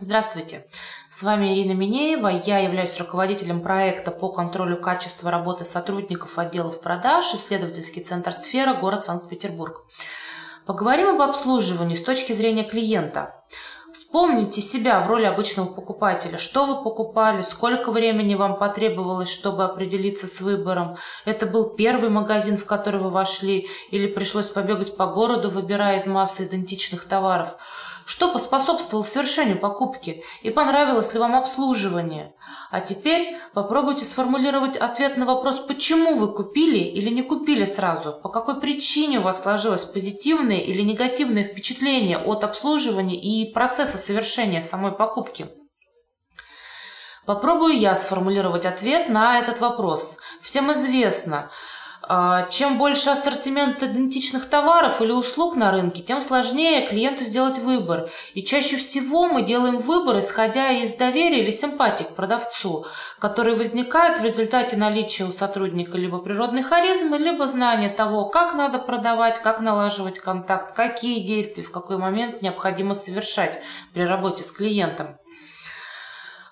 Здравствуйте, с вами Ирина Минеева. Я являюсь руководителем проекта по контролю качества работы сотрудников отделов продаж, исследовательский центр «Сфера», город Санкт-Петербург. Поговорим об обслуживании с точки зрения клиента. Вспомните себя в роли обычного покупателя. Что вы покупали, сколько времени вам потребовалось, чтобы определиться с выбором. Это был первый магазин, в который вы вошли, или пришлось побегать по городу, выбирая из массы идентичных товаров. Что поспособствовало совершению покупки и понравилось ли вам обслуживание? А теперь попробуйте сформулировать ответ на вопрос, почему вы купили или не купили сразу, по какой причине у вас сложилось позитивное или негативное впечатление от обслуживания и процесса совершения самой покупки. Попробую я сформулировать ответ на этот вопрос. Всем известно, чем больше ассортимент идентичных товаров или услуг на рынке, тем сложнее клиенту сделать выбор. И чаще всего мы делаем выбор, исходя из доверия или симпатии к продавцу, который возникает в результате наличия у сотрудника либо природной харизмы, либо знания того, как надо продавать, как налаживать контакт, какие действия в какой момент необходимо совершать при работе с клиентом.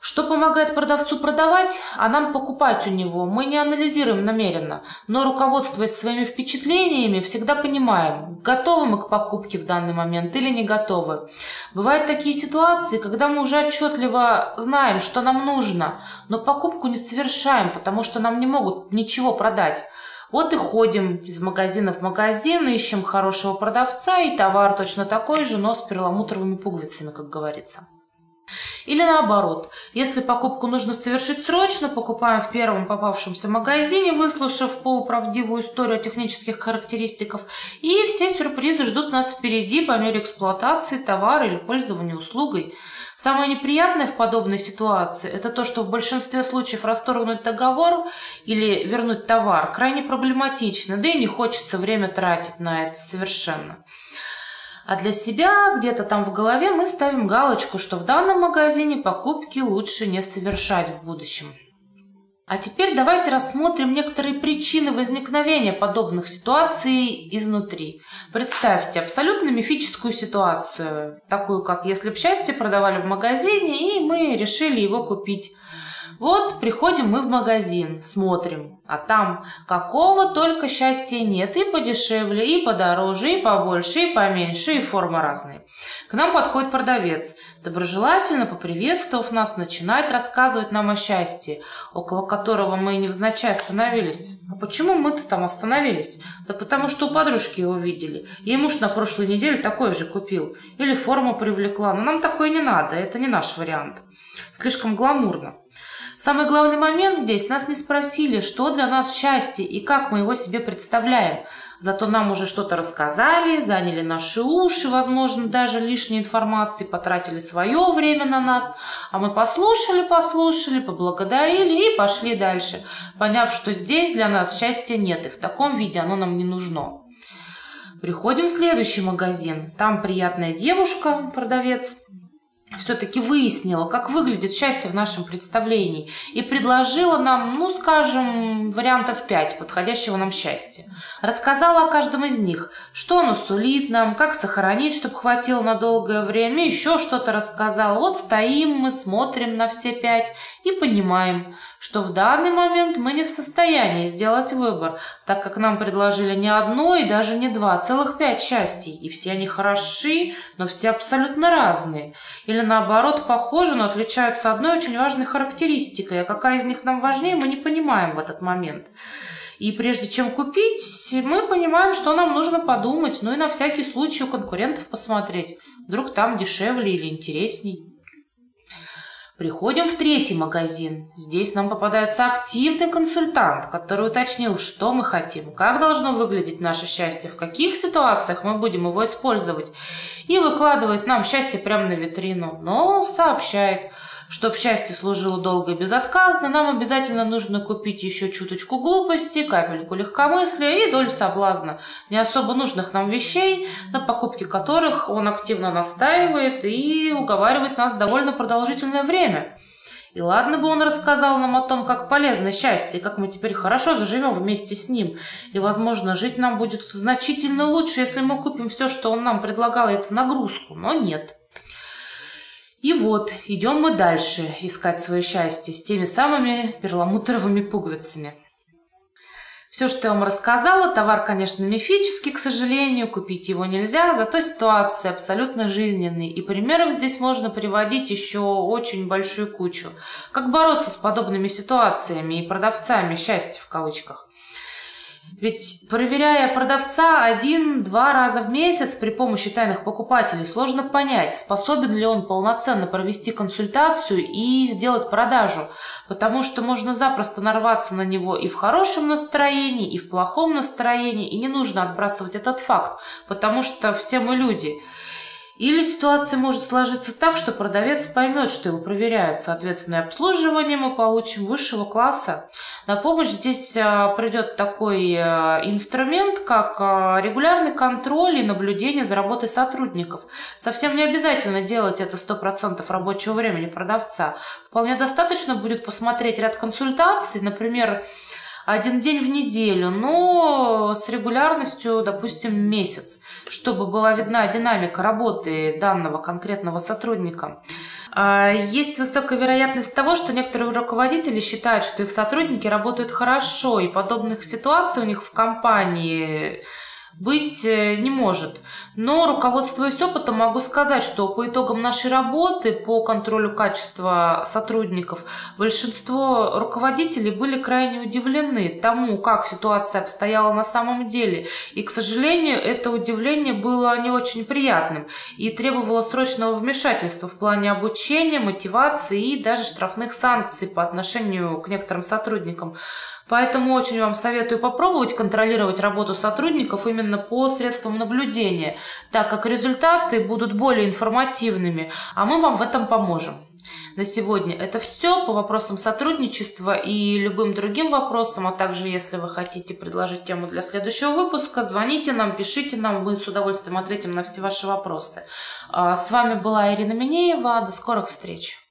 Что помогает продавцу продавать, а нам покупать у него, мы не анализируем намеренно, но руководствуясь своими впечатлениями, всегда понимаем, готовы мы к покупке в данный момент или не готовы. Бывают такие ситуации, когда мы уже отчетливо знаем, что нам нужно, но покупку не совершаем, потому что нам не могут ничего продать. Вот и ходим из магазина в магазин, ищем хорошего продавца, и товар точно такой же, но с перламутровыми пуговицами, как говорится. Или наоборот, если покупку нужно совершить срочно, покупаем в первом попавшемся магазине, выслушав полуправдивую историю о технических характеристиках, и все сюрпризы ждут нас впереди по мере эксплуатации товара или пользования услугой. Самое неприятное в подобной ситуации – это то, что в большинстве случаев расторгнуть договор или вернуть товар крайне проблематично, да и не хочется время тратить на это совершенно. А для себя где-то там в голове мы ставим галочку, что в данном магазине покупки лучше не совершать в будущем. А теперь давайте рассмотрим некоторые причины возникновения подобных ситуаций изнутри. Представьте абсолютно мифическую ситуацию, такую как если бы счастье продавали в магазине, и мы решили его купить. Вот приходим мы в магазин, смотрим, а там какого только счастья нет, и подешевле, и подороже, и побольше, и поменьше, и формы разные. К нам подходит продавец, доброжелательно поприветствовав нас, начинает рассказывать нам о счастье, около которого мы невзначай остановились. А почему мы-то там остановились? Да потому что у подружки его видели. Ей муж на прошлой неделе такой же купил. Или форму привлекла. Но нам такое не надо, это не наш вариант. Слишком гламурно. Самый главный момент здесь – нас не спросили, что для нас счастье и как мы его себе представляем. Зато нам уже что-то рассказали, заняли наши уши, возможно, даже лишней информации, потратили свое время на нас. А мы послушали, послушали, поблагодарили и пошли дальше, поняв, что здесь для нас счастья нет, и в таком виде оно нам не нужно. Приходим в следующий магазин. Там приятная девушка, продавец, все-таки выяснила, как выглядит счастье в нашем представлении и предложила нам, ну, скажем, вариантов пять подходящего нам счастья. Рассказала о каждом из них, что оно сулит нам, как сохранить, чтобы хватило на долгое время, еще что-то рассказала. Вот стоим мы, смотрим на все пять и понимаем, что в данный момент мы не в состоянии сделать выбор, так как нам предложили не одно и даже не два, целых пять счастий, и все они хороши, но все абсолютно разные. Или наоборот похожи, но отличаются одной очень важной характеристикой, а какая из них нам важнее, мы не понимаем в этот момент. И прежде чем купить, мы понимаем, что нам нужно подумать, ну и на всякий случай у конкурентов посмотреть. Вдруг там дешевле или интересней. Приходим в третий магазин. Здесь нам попадается активный консультант, который уточнил, что мы хотим, как должно выглядеть наше счастье, в каких ситуациях мы будем его использовать. И выкладывает нам счастье прямо на витрину, но сообщает – Чтоб счастье служило долго и безотказно, нам обязательно нужно купить еще чуточку глупости, капельку легкомыслия и долю соблазна, не особо нужных нам вещей, на покупке которых он активно настаивает и уговаривает нас довольно продолжительное время. И ладно бы он рассказал нам о том, как полезно счастье, как мы теперь хорошо заживем вместе с ним. И, возможно, жить нам будет значительно лучше, если мы купим все, что он нам предлагал, это нагрузку. Но нет. И вот, идем мы дальше искать свое счастье с теми самыми перламутровыми пуговицами. Все, что я вам рассказала, товар, конечно, мифический, к сожалению, купить его нельзя, зато ситуация абсолютно жизненная, и примеров здесь можно приводить еще очень большую кучу. Как бороться с подобными ситуациями и продавцами счастья в кавычках. Ведь проверяя продавца один-два раза в месяц при помощи тайных покупателей, сложно понять, способен ли он полноценно провести консультацию и сделать продажу, потому что можно запросто нарваться на него и в хорошем настроении, и в плохом настроении, и не нужно отбрасывать этот факт, потому что все мы люди – или ситуация может сложиться так, что продавец поймет, что его проверяют. Соответственно, обслуживание мы получим высшего класса. На помощь здесь а, придет такой а, инструмент, как а, регулярный контроль и наблюдение за работой сотрудников. Совсем не обязательно делать это 100% рабочего времени продавца. Вполне достаточно будет посмотреть ряд консультаций, например, один день в неделю, но с регулярностью, допустим, месяц, чтобы была видна динамика работы данного конкретного сотрудника. А, есть высокая вероятность того, что некоторые руководители считают, что их сотрудники работают хорошо, и подобных ситуаций у них в компании быть э, не может. Но, руководствуясь опытом, могу сказать, что по итогам нашей работы по контролю качества сотрудников большинство руководителей были крайне удивлены тому, как ситуация обстояла на самом деле. И, к сожалению, это удивление было не очень приятным и требовало срочного вмешательства в плане обучения, мотивации и даже штрафных санкций по отношению к некоторым сотрудникам. Поэтому очень вам советую попробовать контролировать работу сотрудников именно по средствам наблюдения, так как результаты будут более информативными, а мы вам в этом поможем. На сегодня это все по вопросам сотрудничества и любым другим вопросам, а также если вы хотите предложить тему для следующего выпуска, звоните нам, пишите нам, мы с удовольствием ответим на все ваши вопросы. А, с вами была Ирина Минеева, до скорых встреч!